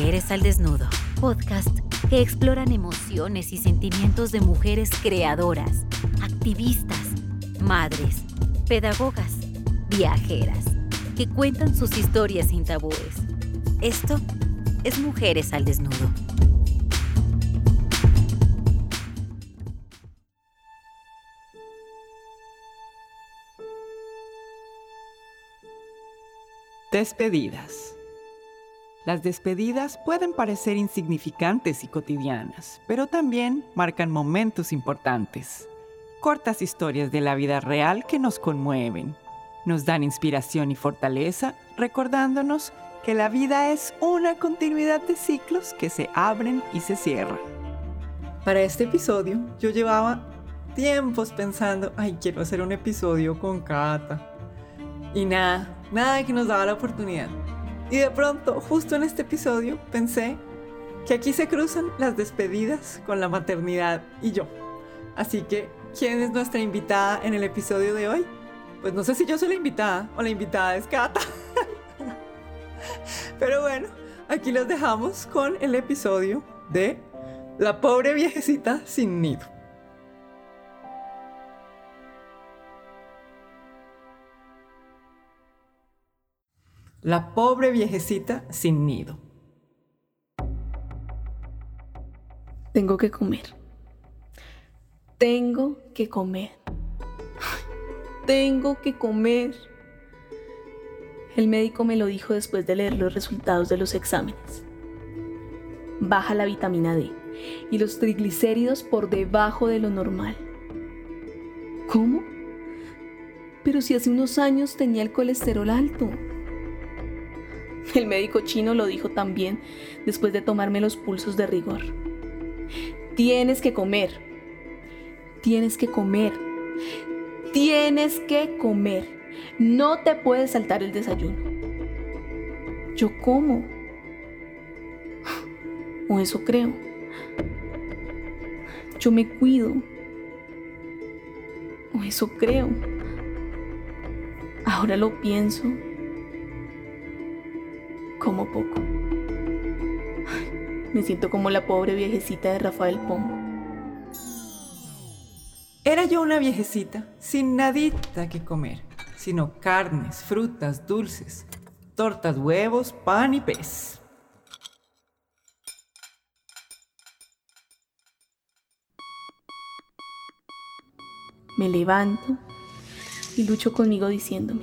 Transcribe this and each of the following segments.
Mujeres al Desnudo, podcast que exploran emociones y sentimientos de mujeres creadoras, activistas, madres, pedagogas, viajeras, que cuentan sus historias sin tabúes. Esto es Mujeres al Desnudo. Despedidas. Las despedidas pueden parecer insignificantes y cotidianas, pero también marcan momentos importantes. Cortas historias de la vida real que nos conmueven, nos dan inspiración y fortaleza, recordándonos que la vida es una continuidad de ciclos que se abren y se cierran. Para este episodio yo llevaba tiempos pensando, ay, quiero hacer un episodio con Kata. Y nada, nada que nos daba la oportunidad. Y de pronto, justo en este episodio, pensé que aquí se cruzan las despedidas con la maternidad y yo. Así que, ¿quién es nuestra invitada en el episodio de hoy? Pues no sé si yo soy la invitada o la invitada es Kata. Pero bueno, aquí los dejamos con el episodio de La pobre viejecita sin nido. La pobre viejecita sin nido. Tengo que comer. Tengo que comer. Tengo que comer. El médico me lo dijo después de leer los resultados de los exámenes. Baja la vitamina D y los triglicéridos por debajo de lo normal. ¿Cómo? Pero si hace unos años tenía el colesterol alto. El médico chino lo dijo también después de tomarme los pulsos de rigor. Tienes que comer. Tienes que comer. Tienes que comer. No te puedes saltar el desayuno. Yo como. O eso creo. Yo me cuido. O eso creo. Ahora lo pienso como poco. me siento como la pobre viejecita de Rafael Pombo. Era yo una viejecita sin nadita que comer, sino carnes, frutas, dulces, tortas, huevos, pan y pez. Me levanto y lucho conmigo diciéndome,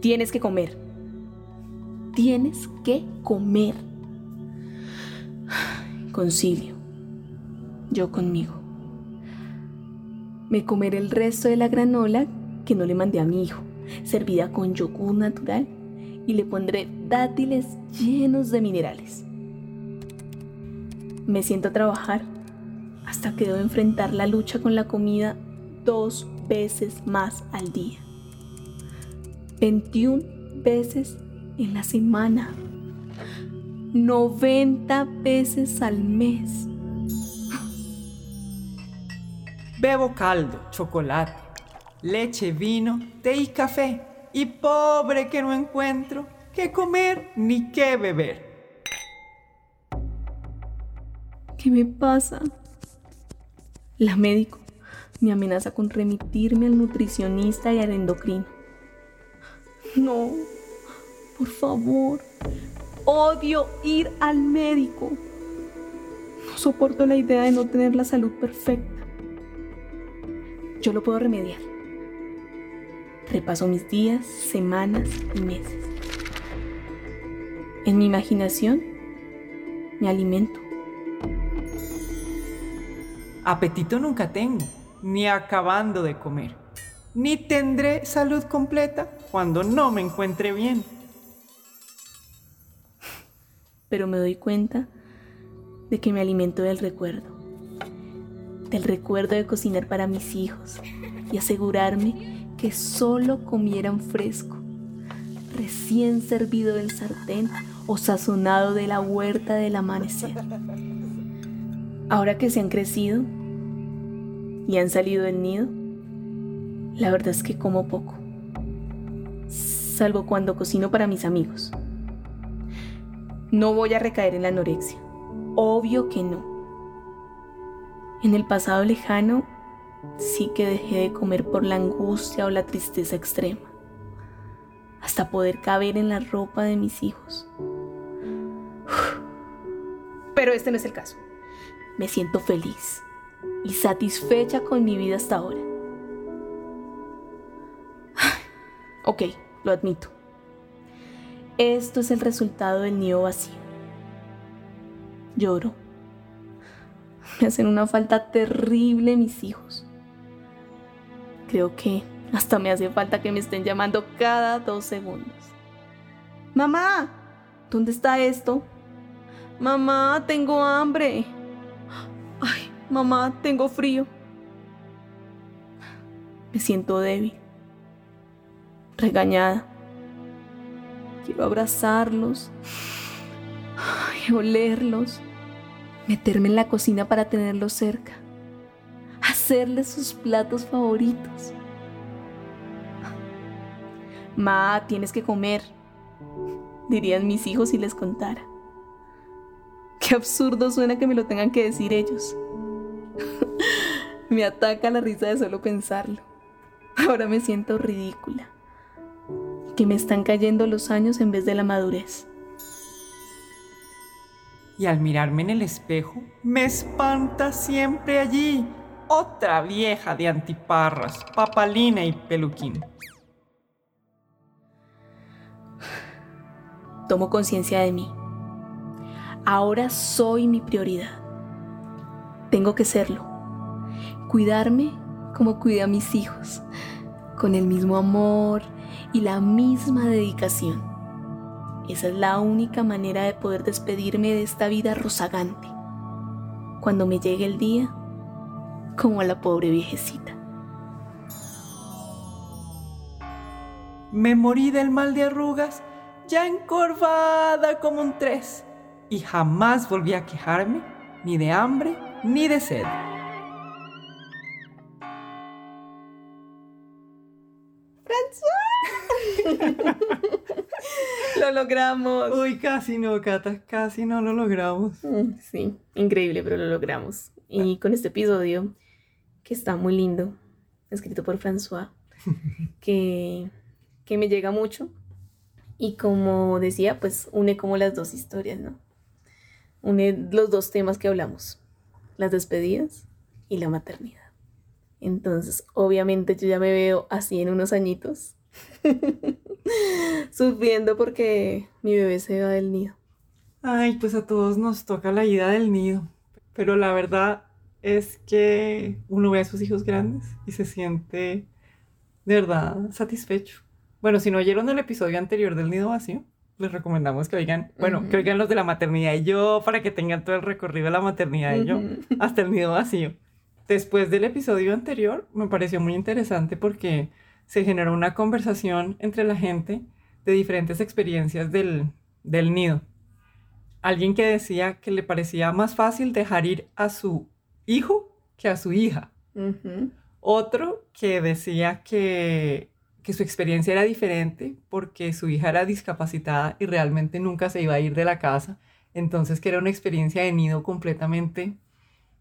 tienes que comer, tienes que comer. Concilio. Yo conmigo. Me comeré el resto de la granola que no le mandé a mi hijo, servida con yogur natural, y le pondré dátiles llenos de minerales. Me siento a trabajar hasta que debo enfrentar la lucha con la comida dos veces más al día. 21 veces en la semana, 90 veces al mes. Bebo caldo, chocolate, leche, vino, té y café. Y pobre que no encuentro qué comer ni qué beber. ¿Qué me pasa? La médico me amenaza con remitirme al nutricionista y al endocrino. No, por favor. Odio ir al médico. No soporto la idea de no tener la salud perfecta. Yo lo puedo remediar. Repaso mis días, semanas y meses. En mi imaginación me alimento. Apetito nunca tengo, ni acabando de comer. Ni tendré salud completa cuando no me encuentre bien pero me doy cuenta de que me alimento del recuerdo, del recuerdo de cocinar para mis hijos y asegurarme que solo comieran fresco, recién servido del sartén o sazonado de la huerta del amanecer. Ahora que se han crecido y han salido del nido, la verdad es que como poco, salvo cuando cocino para mis amigos No voy a recaer en la anorexia. Obvio que no. En el pasado lejano sí que dejé de comer por la angustia o la tristeza extrema, hasta poder caber en la ropa de mis hijos. Pero este no es el caso. Me siento feliz y satisfecha con mi vida hasta ahora. Ok, lo admito. Esto es el resultado del nido vacío. Lloro. Me hacen una falta terrible mis hijos. Creo que hasta me hace falta que me estén llamando cada dos segundos. Mamá, ¿dónde está esto? Mamá, tengo hambre. Ay, mamá, tengo frío. Me siento débil, regañada. Quiero abrazarlos, ay, olerlos, meterme en la cocina para tenerlos cerca, hacerles sus platos favoritos. Ma, tienes que comer, dirían mis hijos si les contara. Qué absurdo suena que me lo tengan que decir ellos. me ataca la risa de solo pensarlo. Ahora me siento ridícula. Que me están cayendo los años en vez de la madurez. Y al mirarme en el espejo, me espanta siempre allí otra vieja de antiparras, papalina y peluquín. Tomo conciencia de mí. Ahora soy mi prioridad. Tengo que serlo. Cuidarme como cuidé a mis hijos, con el mismo amor y la misma dedicación. Esa es la única manera de poder despedirme de esta vida rozagante. Cuando me llegue el día, como a la pobre viejecita. Me morí del mal de arrugas, ya encorvada como un tres y jamás volví a quejarme ni de hambre ni de sed. Logramos. Uy, casi no, Cata, casi no lo logramos. Mm, sí, increíble, pero lo logramos. Y con este episodio, que está muy lindo, escrito por François, que, que me llega mucho. Y como decía, pues une como las dos historias, ¿no? une los dos temas que hablamos, las despedidas y la maternidad. Entonces, obviamente yo ya me veo así en unos añitos, sufriendo porque mi bebé se va del nido. Ay, pues a todos nos toca la ida del nido, pero la verdad es que uno ve a sus hijos grandes y se siente de verdad satisfecho. Bueno, si no oyeron el episodio anterior del nido vacío, les recomendamos que oigan, bueno, que oigan los de la maternidad y yo para que tengan todo el recorrido de la maternidad y yo hasta el nido vacío. Después del episodio anterior me pareció muy interesante porque se generó una conversación entre la gente de diferentes experiencias del, del nido. Alguien que decía que le parecía más fácil dejar ir a su hijo que a su hija. Otro que decía que que su experiencia era diferente porque su hija era discapacitada y realmente nunca se iba a ir de la casa, entonces que era una experiencia de nido completamente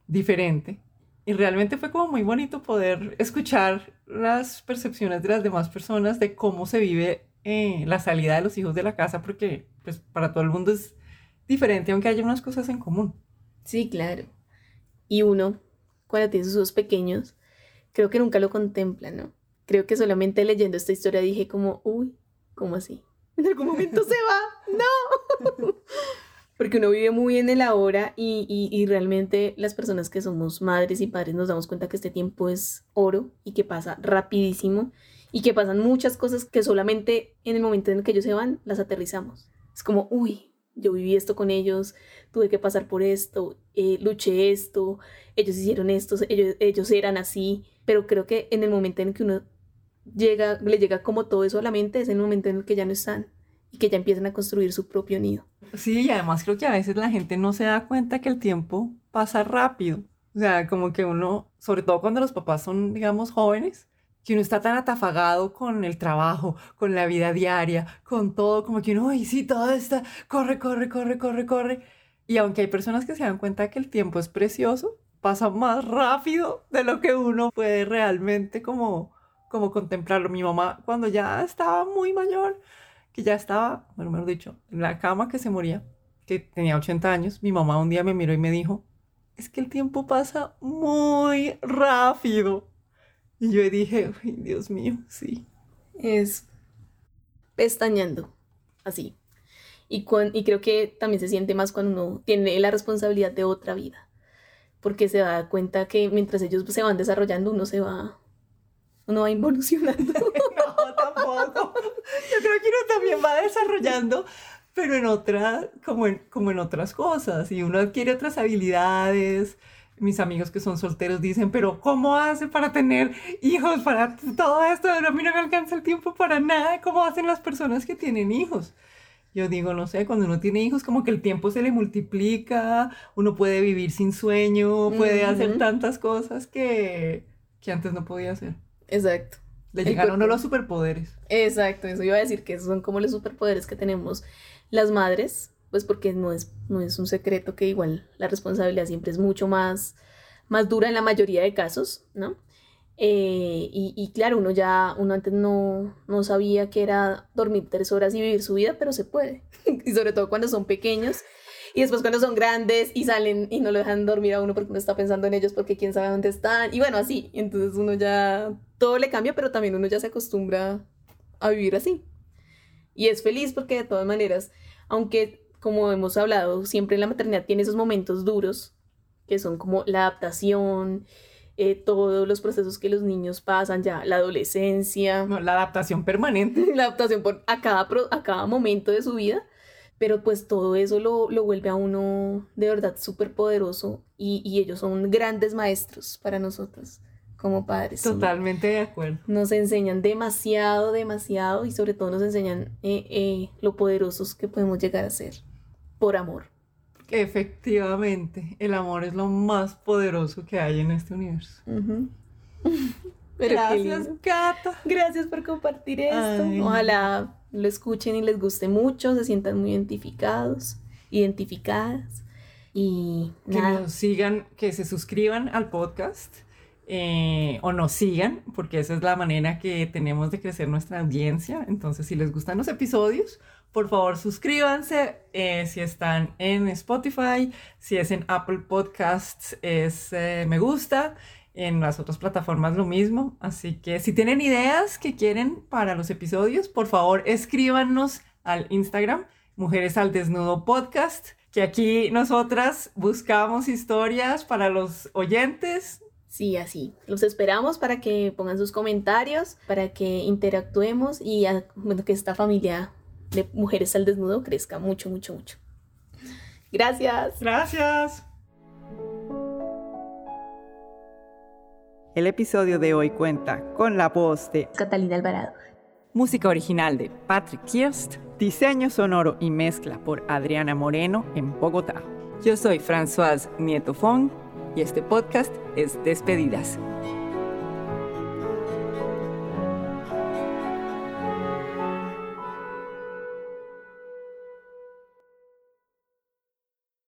diferente. Y realmente fue como muy bonito poder escuchar las percepciones de las demás personas de cómo se vive eh, la salida de los hijos de la casa, porque pues para todo el mundo es diferente, aunque haya unas cosas en común. Sí, claro. Y uno, cuando tiene sus hijos pequeños, creo que nunca lo contempla, ¿no? creo que solamente leyendo esta historia dije como, uy, ¿cómo así? En algún momento se va, no. Porque uno vive muy en el ahora y, y, realmente las personas que somos madres y padres nos damos cuenta que este tiempo es oro y que pasa rapidísimo y que pasan muchas cosas que solamente en el momento en el que ellos se van las aterrizamos. Es como, uy, yo viví esto con ellos, tuve que pasar por esto, eh, luché esto, ellos hicieron esto, ellos, ellos eran así, pero creo que en el momento en que uno llega, le llega como todo eso a la mente, es el momento en el que ya no están y que ya empiezan a construir su propio nido. Sí, y además creo que a veces la gente no se da cuenta que el tiempo pasa rápido. O sea, como que uno, sobre todo cuando los papás son, digamos, jóvenes, que uno está tan atafagado con el trabajo, con la vida diaria, con todo, como que uno, ay, sí, todo está, corre, corre, corre, corre, corre. Y aunque hay personas que se dan cuenta que el tiempo es precioso, pasa más rápido de lo que uno puede realmente como, como contemplarlo. Mi mamá, cuando ya estaba muy mayor, que ya estaba, bueno, mejor dicho, en la cama que se moría, que tenía 80 años, mi mamá un día me miró y me dijo, es que el tiempo pasa muy rápido. Y yo dije, Ay, Dios mío, sí. Es pestañando, así. Y, y creo que también se siente más cuando uno tiene la responsabilidad de otra vida. Porque se da cuenta que mientras ellos se van desarrollando, uno se va, uno va involucionando. no, tampoco. Yo creo que uno también va desarrollando, pero en otra, como en, como en otras cosas. Y uno adquiere otras habilidades, mis amigos que son solteros dicen, pero ¿cómo hace para tener hijos, para todo esto? A mí no me alcanza el tiempo para nada. ¿Cómo hacen las personas que tienen hijos? Yo digo, no sé, cuando uno tiene hijos, como que el tiempo se le multiplica, uno puede vivir sin sueño, puede hacer tantas cosas que, que antes no podía hacer. Exacto. Le llegaron a los superpoderes. Exacto, eso iba a decir que esos son como los superpoderes que tenemos las madres pues porque no es, no es un secreto que igual la responsabilidad siempre es mucho más, más dura en la mayoría de casos, ¿no? Eh, y, claro, uno ya, uno antes no, no sabía que era dormir tres horas y vivir su vida, pero se puede. y sobre todo cuando son pequeños. Y después cuando son grandes y salen y no lo dejan dormir a uno porque uno está pensando en ellos porque quién sabe dónde están. Y bueno, así. Entonces uno ya, todo le cambia, pero también uno ya se acostumbra a vivir así. Y es feliz porque de todas maneras, aunque como hemos hablado, siempre la maternidad tiene esos momentos duros, que son como la adaptación, eh, todos los procesos que los niños pasan ya, la adolescencia. la adaptación permanente. la adaptación por, a, cada, a cada momento de su vida. Pero pues todo eso lo, lo vuelve a uno de verdad súper poderoso y, y, ellos son grandes maestros para nosotros como padres. Totalmente de acuerdo. Nos enseñan demasiado, demasiado y sobre todo nos enseñan eh, eh, lo poderosos que podemos llegar a ser por amor. Efectivamente, el amor es lo más poderoso que hay en este universo. Gracias, Cata. Gracias por compartir esto. Ojalá lo escuchen y les guste mucho, se sientan muy identificados, identificadas. Y que nos sigan, que se suscriban al podcast. Eh, o nos sigan, porque esa es la manera que tenemos de crecer nuestra audiencia. Entonces, si les gustan los episodios, por favor, suscríbanse eh, si están en Spotify, si es en Apple Podcasts, es eh, me gusta. En las otras plataformas lo mismo. Así que si tienen ideas que quieren para los episodios, por favor escríbanos al Instagram, Mujeres al Desnudo Podcast, que aquí nosotras buscamos historias para los oyentes. Sí, así. Los esperamos para que pongan sus comentarios, para que interactuemos y bueno, que esta familia de Mujeres al Desnudo crezca mucho, mucho, mucho. Gracias. Gracias. El episodio de hoy cuenta con la voz de Catalina Alvarado. Música original de Patrick Kirst. Diseño sonoro y mezcla por Adriana Moreno en Bogotá. Yo soy Françoise Nieto Fong y este podcast es Despedidas.